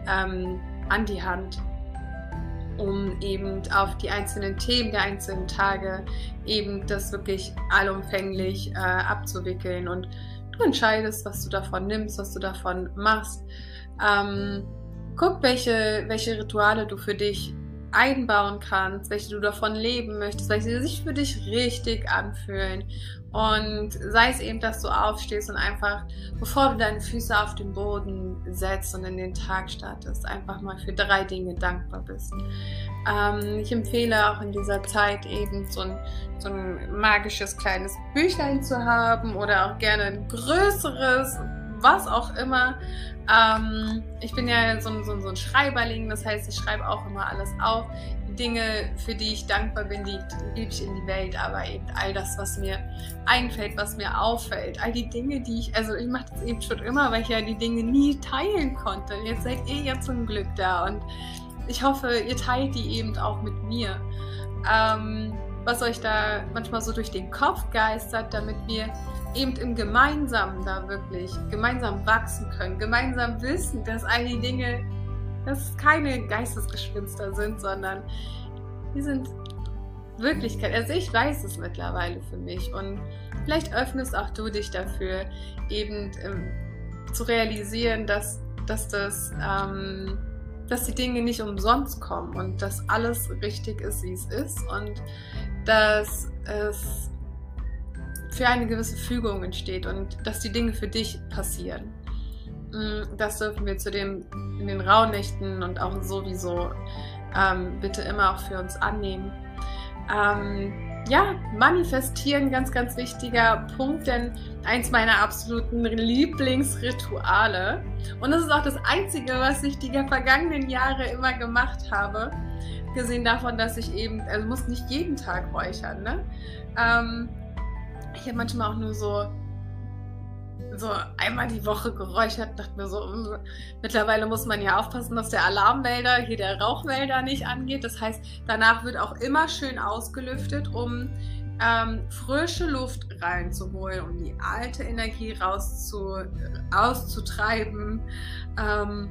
Speaker 1: ähm, an die Hand um eben auf die einzelnen Themen der einzelnen Tage eben das wirklich allumfänglich äh, abzuwickeln und du entscheidest, was du davon nimmst, was du davon machst. Ähm, guck, welche, welche Rituale du für dich einbauen kannst, welche du davon leben möchtest, welche sich für dich richtig anfühlen. Und sei es eben, dass du aufstehst und einfach, bevor du deine Füße auf den Boden setzt und in den Tag startest, einfach mal für drei Dinge dankbar bist. Ähm, ich empfehle auch in dieser Zeit eben so ein, so ein magisches kleines Büchlein zu haben oder auch gerne ein größeres, was auch immer. Ähm, ich bin ja so, so, so ein Schreiberling, das heißt, ich schreibe auch immer alles auf. Dinge, für die ich dankbar bin, die gebe ich in die Welt, aber eben all das, was mir einfällt, was mir auffällt, all die Dinge, die ich, also ich mache das eben schon immer, weil ich ja die Dinge nie teilen konnte. Jetzt seid ihr ja zum Glück da und ich hoffe, ihr teilt die eben auch mit mir. Ähm, was euch da manchmal so durch den Kopf geistert, damit wir eben im Gemeinsamen da wirklich gemeinsam wachsen können, gemeinsam wissen, dass all die Dinge dass es keine Geistesgeschwinster sind, sondern die sind Wirklichkeit. Also ich weiß es mittlerweile für mich und vielleicht öffnest auch du dich dafür, eben ähm, zu realisieren, dass, dass das ähm, dass die Dinge nicht umsonst kommen und dass alles richtig ist, wie es ist und dass es für eine gewisse Fügung entsteht und dass die Dinge für dich passieren. Mm, das dürfen wir zu dem in den Rauhnächten und auch sowieso ähm, bitte immer auch für uns annehmen. Ähm, ja, manifestieren, ganz, ganz wichtiger Punkt, denn eins meiner absoluten Lieblingsrituale. Und das ist auch das Einzige, was ich die vergangenen Jahre immer gemacht habe. Gesehen davon, dass ich eben, also muss nicht jeden Tag räuchern, ne? Ähm, ich habe manchmal auch nur so so einmal die Woche geräuchert, dachte mir so, mittlerweile muss man ja aufpassen, dass der Alarmmelder, hier der Rauchmelder nicht angeht. Das heißt, danach wird auch immer schön ausgelüftet, um ähm, frische Luft reinzuholen, um die alte Energie rauszu, auszutreiben. Ähm,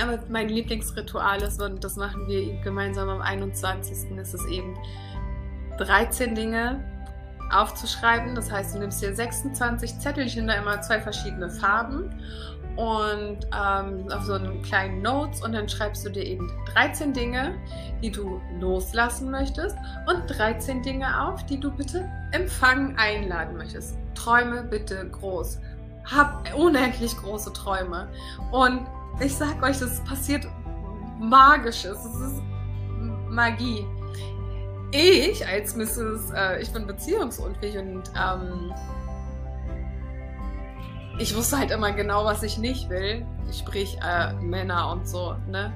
Speaker 1: aber mein Lieblingsritual ist, und das machen wir gemeinsam am 21. ist es eben 13 Dinge, aufzuschreiben. Das heißt, du nimmst dir 26 Zettelchen, da immer zwei verschiedene Farben und ähm, auf so einen kleinen Notes und dann schreibst du dir eben 13 Dinge, die du loslassen möchtest und 13 Dinge auf, die du bitte empfangen, einladen möchtest. Träume bitte groß. Hab unendlich große Träume. Und ich sag euch, das passiert Magisches. Es ist Magie ich als Mrs. Äh, ich bin beziehungsunfähig und ähm, ich wusste halt immer genau, was ich nicht will. Sprich, äh, Männer und so, ne?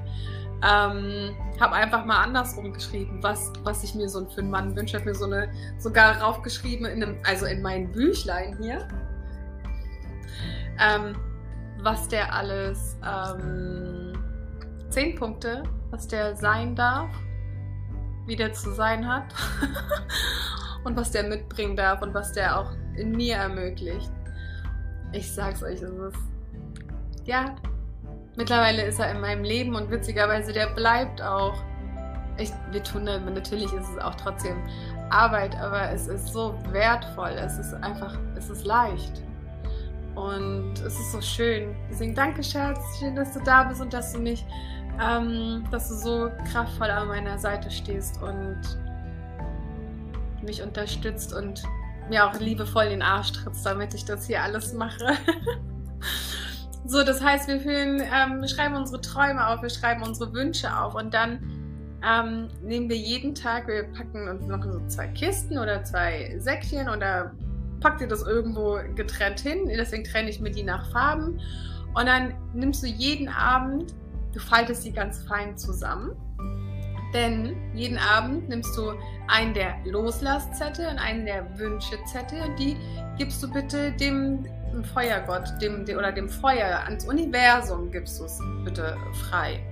Speaker 1: Ähm, habe einfach mal andersrum geschrieben, was, was ich mir so für einen Mann wünsche. Habe mir so eine sogar raufgeschrieben, in einem, also in meinem Büchlein hier, ähm, was der alles, ähm, zehn Punkte, was der sein darf wie der zu sein hat [laughs] und was der mitbringen darf und was der auch in mir ermöglicht. Ich sag's euch, es ist. Ja, mittlerweile ist er in meinem Leben und witzigerweise, der bleibt auch. Ich, wir tun natürlich ist es auch trotzdem Arbeit, aber es ist so wertvoll. Es ist einfach, es ist leicht. Und es ist so schön. Deswegen danke, Schatz. Schön, dass du da bist und dass du mich ähm, dass du so kraftvoll an meiner Seite stehst und mich unterstützt und mir auch liebevoll den Arsch trittst, damit ich das hier alles mache. [laughs] so, das heißt, wir, fühlen, ähm, wir schreiben unsere Träume auf, wir schreiben unsere Wünsche auf und dann ähm, nehmen wir jeden Tag, wir packen uns noch so zwei Kisten oder zwei Säckchen oder packt ihr das irgendwo getrennt hin. Deswegen trenne ich mir die nach Farben. Und dann nimmst du jeden Abend Du faltest sie ganz fein zusammen. Denn jeden Abend nimmst du einen der Loslasszettel und einen der Wünschezettel und die gibst du bitte dem Feuergott dem, oder dem Feuer ans Universum gibst du es bitte frei.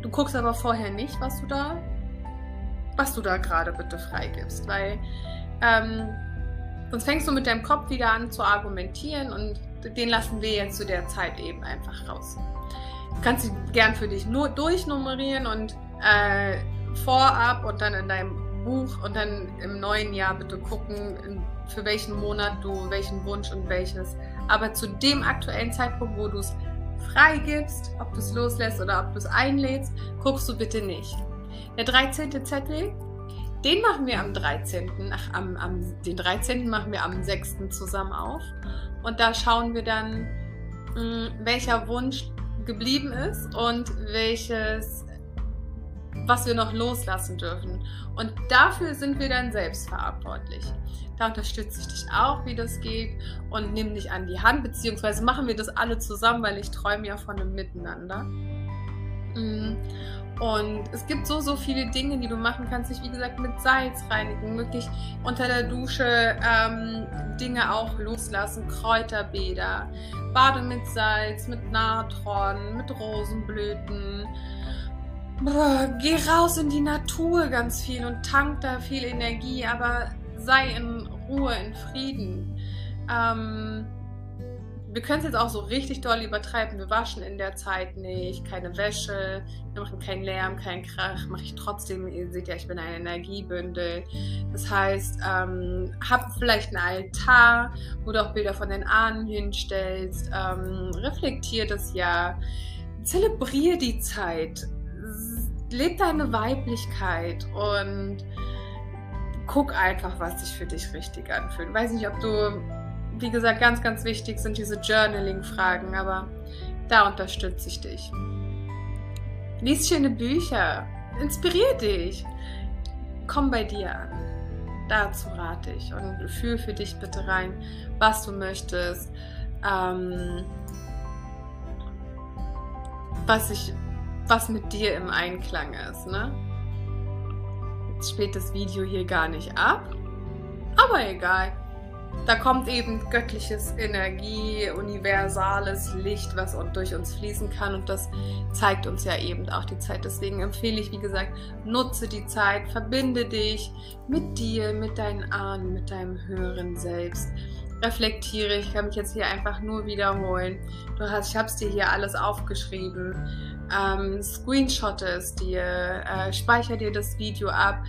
Speaker 1: Du guckst aber vorher nicht, was du da, was du da gerade bitte freigibst, weil ähm, sonst fängst du mit deinem Kopf wieder an zu argumentieren und den lassen wir jetzt zu der Zeit eben einfach raus kannst sie gern für dich nur durchnummerieren und äh, vorab und dann in deinem Buch und dann im neuen Jahr bitte gucken, für welchen Monat du welchen Wunsch und welches. Aber zu dem aktuellen Zeitpunkt, wo du es freigibst, ob du es loslässt oder ob du es einlädst, guckst du bitte nicht. Der 13. Zettel, den machen wir am 13. Ach, am, am, den 13. machen wir am 6. zusammen auf. Und da schauen wir dann, mh, hm, welcher Wunsch geblieben ist und welches was wir noch loslassen dürfen. Und dafür sind wir dann selbst verantwortlich. Da unterstütze ich dich auch, wie das geht und nimm dich an die Hand, beziehungsweise machen wir das alle zusammen, weil ich träume ja von einem Miteinander. Mm. Und es gibt so, so viele Dinge, die du machen kannst. Dich, wie gesagt, mit Salz reinigen, wirklich unter der Dusche ähm, Dinge auch loslassen, Kräuterbäder, Bade mit Salz, mit Natron, mit Rosenblüten. Geh raus in die Natur ganz viel und tank da viel Energie, aber sei in Ruhe, in Frieden. Ähm, wir können es jetzt auch so richtig doll übertreiben. Wir waschen in der Zeit nicht, keine Wäsche, wir machen keinen Lärm, keinen Krach, mache ich trotzdem. Ihr seht ja, ich bin ein Energiebündel. Das heißt, ähm, hab vielleicht einen Altar, wo du auch Bilder von den Ahnen hinstellst. Ähm, reflektier das Jahr. Zelebrier die Zeit. Leb deine Weiblichkeit und guck einfach, was sich für dich richtig anfühlt. Weiß nicht, ob du wie gesagt, ganz, ganz wichtig sind diese Journaling-Fragen, aber da unterstütze ich dich. Lies schöne Bücher, inspirier dich, komm bei dir an. Dazu rate ich und fühl für dich bitte rein, was du möchtest, ähm, was ich, was mit dir im Einklang ist. Ne? Jetzt spielt das Video hier gar nicht ab, aber egal da kommt eben göttliches Energie, universales Licht, was durch uns fließen kann und das zeigt uns ja eben auch die Zeit. Deswegen empfehle ich, wie gesagt, nutze die Zeit, verbinde dich mit dir, mit deinen Ahnen, mit deinem höheren Selbst. Reflektiere, ich kann mich jetzt hier einfach nur wiederholen. Du hast, ich habe es dir hier alles aufgeschrieben. Ähm, screenshotte es dir, äh, speicher dir das Video ab,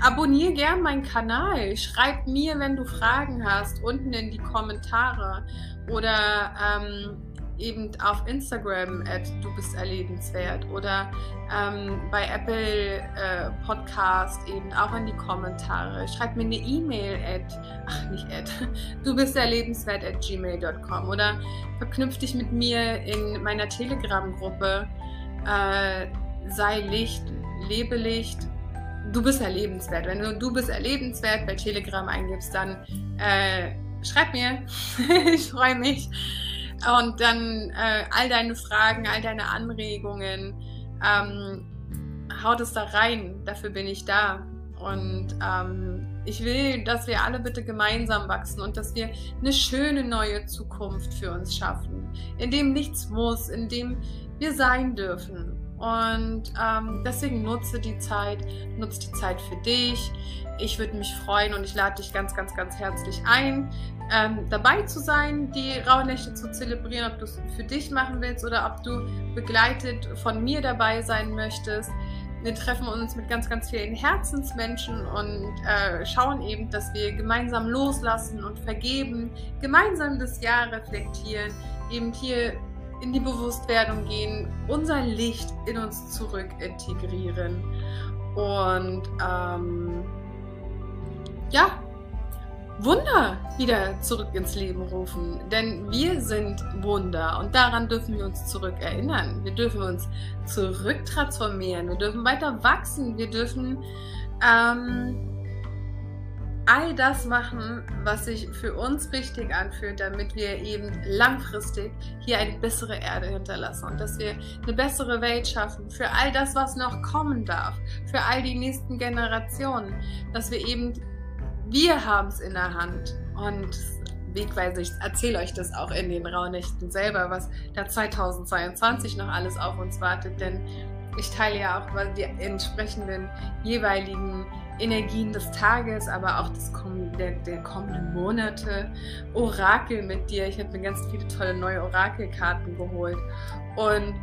Speaker 1: Abonniere gern meinen Kanal. Schreib mir, wenn du Fragen hast, unten in die Kommentare. Oder ähm, eben auf Instagram at du bist erlebenswert. Oder ähm, bei Apple äh, Podcast eben auch in die Kommentare. Schreib mir eine E-Mail at, ach nicht at, [laughs] du bist erlebenswert at gmail.com. Oder verknüpf dich mit mir in meiner Telegram-Gruppe. Äh, sei Licht, lebe Licht du bist erlebenswert. Wenn du du bist erlebenswert bei Telegram eingibst, dann äh, schreib mir. [laughs] ich freue mich. Und dann äh, all deine Fragen, all deine Anregungen, ähm, haut es da rein. Dafür bin ich da. Und ähm, ich will, dass wir alle bitte gemeinsam wachsen und dass wir eine schöne neue Zukunft für uns schaffen, in dem nichts muss, in dem wir sein dürfen. Und ähm, deswegen nutze die Zeit, nutze die Zeit für dich. Ich würde mich freuen und ich lade dich ganz, ganz, ganz herzlich ein, ähm, dabei zu sein, die Rauhnächte zu zelebrieren, ob du es für dich machen willst oder ob du begleitet von mir dabei sein möchtest. Wir treffen uns mit ganz, ganz vielen Herzensmenschen und äh, schauen eben, dass wir gemeinsam loslassen und vergeben, gemeinsam das Jahr reflektieren, eben hier in die Bewusstwerdung gehen, unser Licht in uns zurück integrieren und ähm, ja, Wunder wieder zurück ins Leben rufen. Denn wir sind Wunder und daran dürfen wir uns zurück erinnern. Wir dürfen uns zurück transformieren, wir dürfen weiter wachsen, wir dürfen ähm, all das machen, was sich für uns richtig anfühlt, damit wir eben langfristig hier eine bessere Erde hinterlassen und dass wir eine bessere Welt schaffen für all das, was noch kommen darf, für all die nächsten Generationen, dass wir eben, wir haben es in der Hand und Wegweise, ich erzähle euch das auch in den Rauhnächten selber, was da 2022 noch alles auf uns wartet, denn ich teile ja auch die entsprechenden jeweiligen Energien des Tages, aber auch des, der, der kommenden Monate. Orakel mit dir. Ich habe mir ganz viele tolle neue Orakelkarten geholt. Und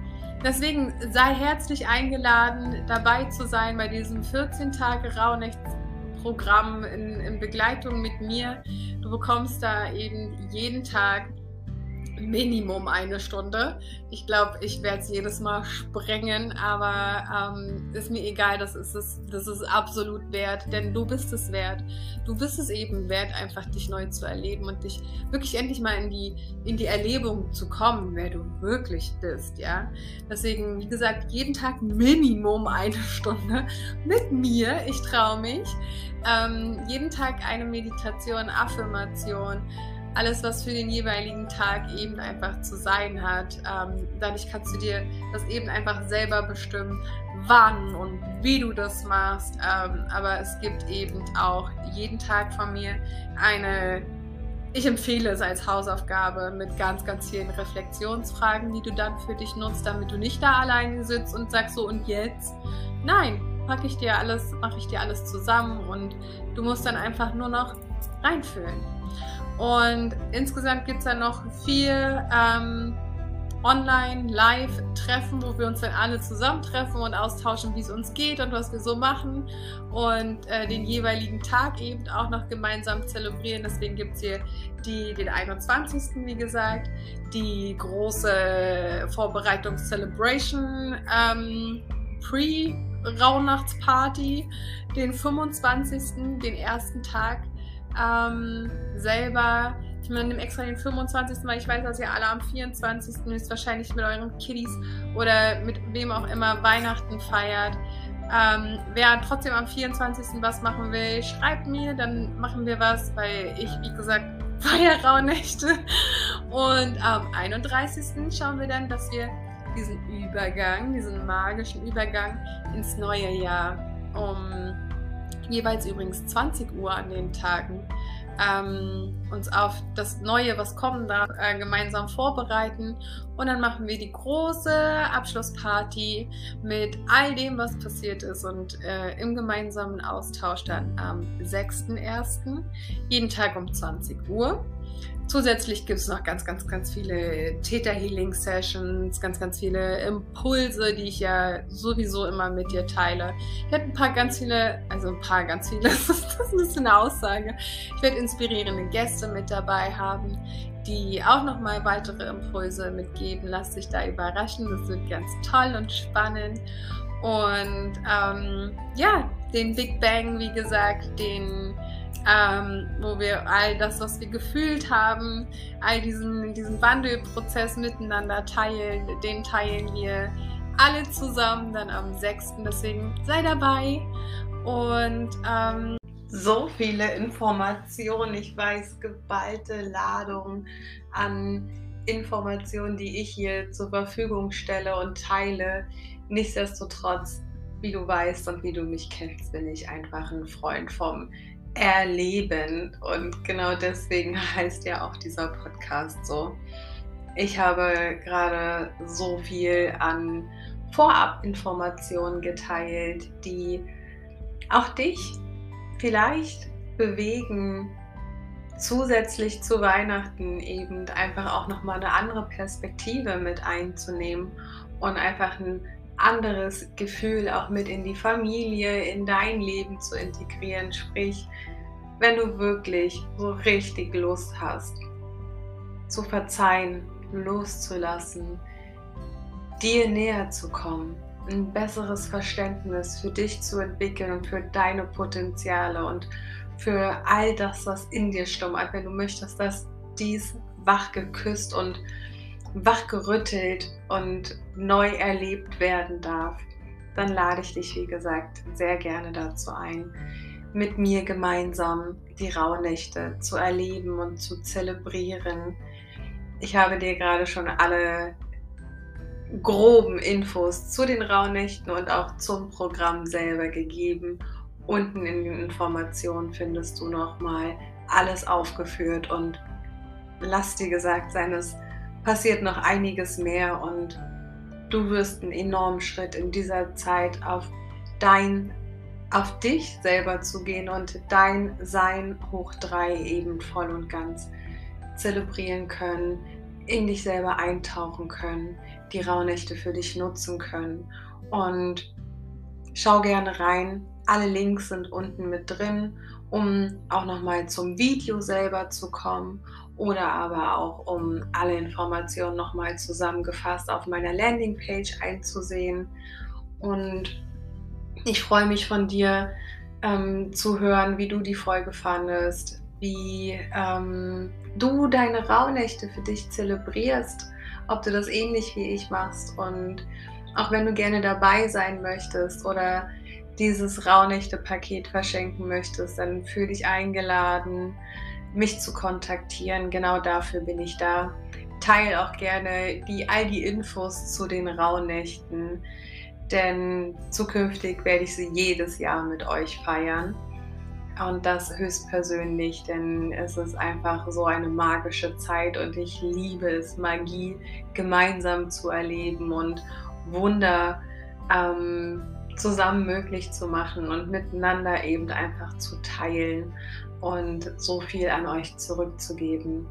Speaker 1: deswegen sei herzlich eingeladen, dabei zu sein bei diesem 14 Tage Rauhnächtsprogramm in, in Begleitung mit mir. Du bekommst da eben jeden Tag Minimum eine Stunde. Ich glaube, ich werde es jedes Mal sprengen, aber ähm, ist mir egal, das ist es, das ist absolut wert, denn du bist es wert. Du bist es eben wert, einfach dich neu zu erleben und dich wirklich endlich mal in die, in die Erlebung zu kommen, wer du wirklich bist, ja. Deswegen, wie gesagt, jeden Tag Minimum eine [laughs] Stunde mit mir. Ich traue mich. Ähm, jeden Tag eine Meditation, Affirmation alles, was für den jeweiligen Tag eben einfach zu sein hat. Ähm, dadurch kannst du dir das eben einfach selber bestimmen, wann und wie du das machst. Ähm, aber es gibt eben auch jeden Tag von mir eine, ich empfehle es als Hausaufgabe mit ganz, ganz vielen Reflexionsfragen, die du dann für dich nutzt, damit du nicht da alleine sitzt und sagst so und jetzt. Nein, packe ich dir alles, mache ich dir alles zusammen und du musst dann einfach nur noch reinfühlen. Und insgesamt gibt es dann noch vier ähm, Online-Live-Treffen, wo wir uns dann alle zusammentreffen und austauschen, wie es uns geht und was wir so machen. Und äh, den jeweiligen Tag eben auch noch gemeinsam zelebrieren. Deswegen gibt es hier die, den 21. wie gesagt, die große Vorbereitungs-Celebration ähm, Pre-Rauhnachtsparty, den 25. den ersten Tag ähm, selber. Ich nehme extra den 25., weil ich weiß, dass ihr alle am 24. höchstwahrscheinlich mit euren Kiddies oder mit wem auch immer Weihnachten feiert. Ähm, wer trotzdem am 24. was machen will, schreibt mir, dann machen wir was, weil ich, wie gesagt, [laughs] feiere Rauhnächte. Und am 31. schauen wir dann, dass wir diesen Übergang, diesen magischen Übergang ins neue Jahr um jeweils übrigens 20 Uhr an den Tagen, ähm, uns auf das Neue, was kommen darf, äh, gemeinsam vorbereiten. Und dann machen wir die große Abschlussparty mit all dem, was passiert ist und äh, im gemeinsamen Austausch dann am 6.1. jeden Tag um 20 Uhr. Zusätzlich gibt es noch ganz, ganz, ganz viele Theta-Healing-Sessions, ganz, ganz viele Impulse, die ich ja sowieso immer mit dir teile. Ich werde ein paar ganz viele, also ein paar ganz viele, [laughs] das ist ein bisschen eine Aussage. Ich werde inspirierende Gäste mit dabei haben, die auch nochmal weitere Impulse mitgeben. Lass dich da überraschen, das wird ganz toll und spannend. Und ähm, ja, den Big Bang, wie gesagt, den ähm, wo wir all das, was wir gefühlt haben, all diesen, diesen Wandelprozess miteinander teilen, den teilen wir alle zusammen dann am 6. Deswegen sei dabei und ähm, so viele Informationen, ich weiß, geballte Ladung an Informationen, die ich hier zur Verfügung stelle und teile. Nichtsdestotrotz, wie du weißt und wie du mich kennst, bin ich einfach ein Freund vom erleben. Und genau deswegen [laughs] heißt ja auch dieser Podcast so. Ich habe gerade so viel an Vorabinformationen geteilt, die auch dich vielleicht bewegen, zusätzlich zu Weihnachten eben einfach auch nochmal eine andere Perspektive mit einzunehmen und einfach ein anderes Gefühl auch mit in die Familie, in dein Leben zu integrieren. Sprich, wenn du wirklich so richtig Lust hast, zu verzeihen, loszulassen, dir näher zu kommen, ein besseres Verständnis für dich zu entwickeln und für deine Potenziale und für all das, was in dir stummert, wenn du möchtest, dass dies wach geküsst und wachgerüttelt und neu erlebt werden darf, dann lade ich dich, wie gesagt, sehr gerne dazu ein, mit mir gemeinsam die Rauhnächte zu erleben und zu zelebrieren. Ich habe dir gerade schon alle groben Infos zu den Rauhnächten und auch zum Programm selber gegeben. Unten in den Informationen findest du nochmal alles aufgeführt und lass dir gesagt sein, es passiert noch einiges mehr und du wirst einen enormen Schritt in dieser Zeit auf dein, auf dich selber zu gehen und dein Sein hoch drei eben voll und ganz zelebrieren können, in dich selber eintauchen können, die Rauhnächte für dich nutzen können und schau gerne rein. Alle Links sind unten mit drin, um auch nochmal zum Video selber zu kommen oder aber auch um alle Informationen nochmal zusammengefasst auf meiner Landingpage einzusehen. Und ich freue mich von dir ähm, zu hören, wie du die Folge fandest, wie ähm, du deine Rauhnächte für dich zelebrierst, ob du das ähnlich wie ich machst und auch wenn du gerne dabei sein möchtest oder dieses Rauhnächte-Paket verschenken möchtest, dann fühl dich eingeladen, mich zu kontaktieren. Genau dafür bin ich da. Teile auch gerne die, all die Infos zu den Rauhnächten, denn zukünftig werde ich sie jedes Jahr mit euch feiern. Und das höchstpersönlich, denn es ist einfach so eine magische Zeit und ich liebe es, Magie gemeinsam zu erleben und Wunder ähm, zusammen möglich zu machen und miteinander eben einfach zu teilen und so viel an euch zurückzugeben.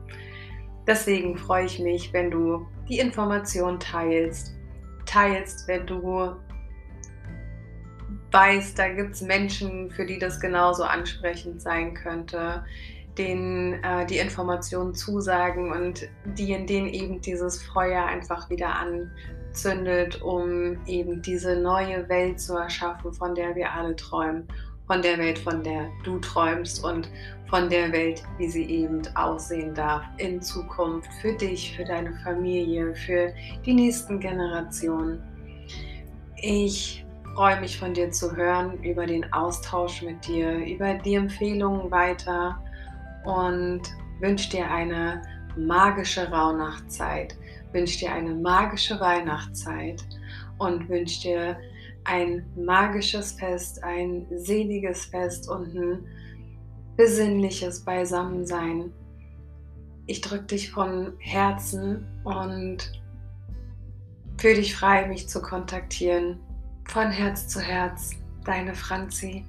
Speaker 1: Deswegen freue ich mich, wenn du die Information teilst, teilst, wenn du weißt, da gibt es Menschen, für die das genauso ansprechend sein könnte, denen äh, die Informationen zusagen und die in denen eben dieses Feuer einfach wieder anzündet, um eben diese neue Welt zu erschaffen, von der wir alle träumen, von der Welt, von der du träumst und von der Welt, wie sie eben aussehen darf in Zukunft für dich, für deine Familie, für die nächsten Generationen. Ich freue mich von dir zu hören, über den Austausch mit dir, über die Empfehlungen weiter und wünsche dir eine magische Rauhnachtzeit, wünsche dir eine magische Weihnachtszeit und wünsche dir ein magisches Fest, ein seliges Fest und ein besinnliches Beisammensein. Ich drücke dich von Herzen und fühle dich frei, mich zu kontaktieren. Von Herz zu Herz, deine Franzi.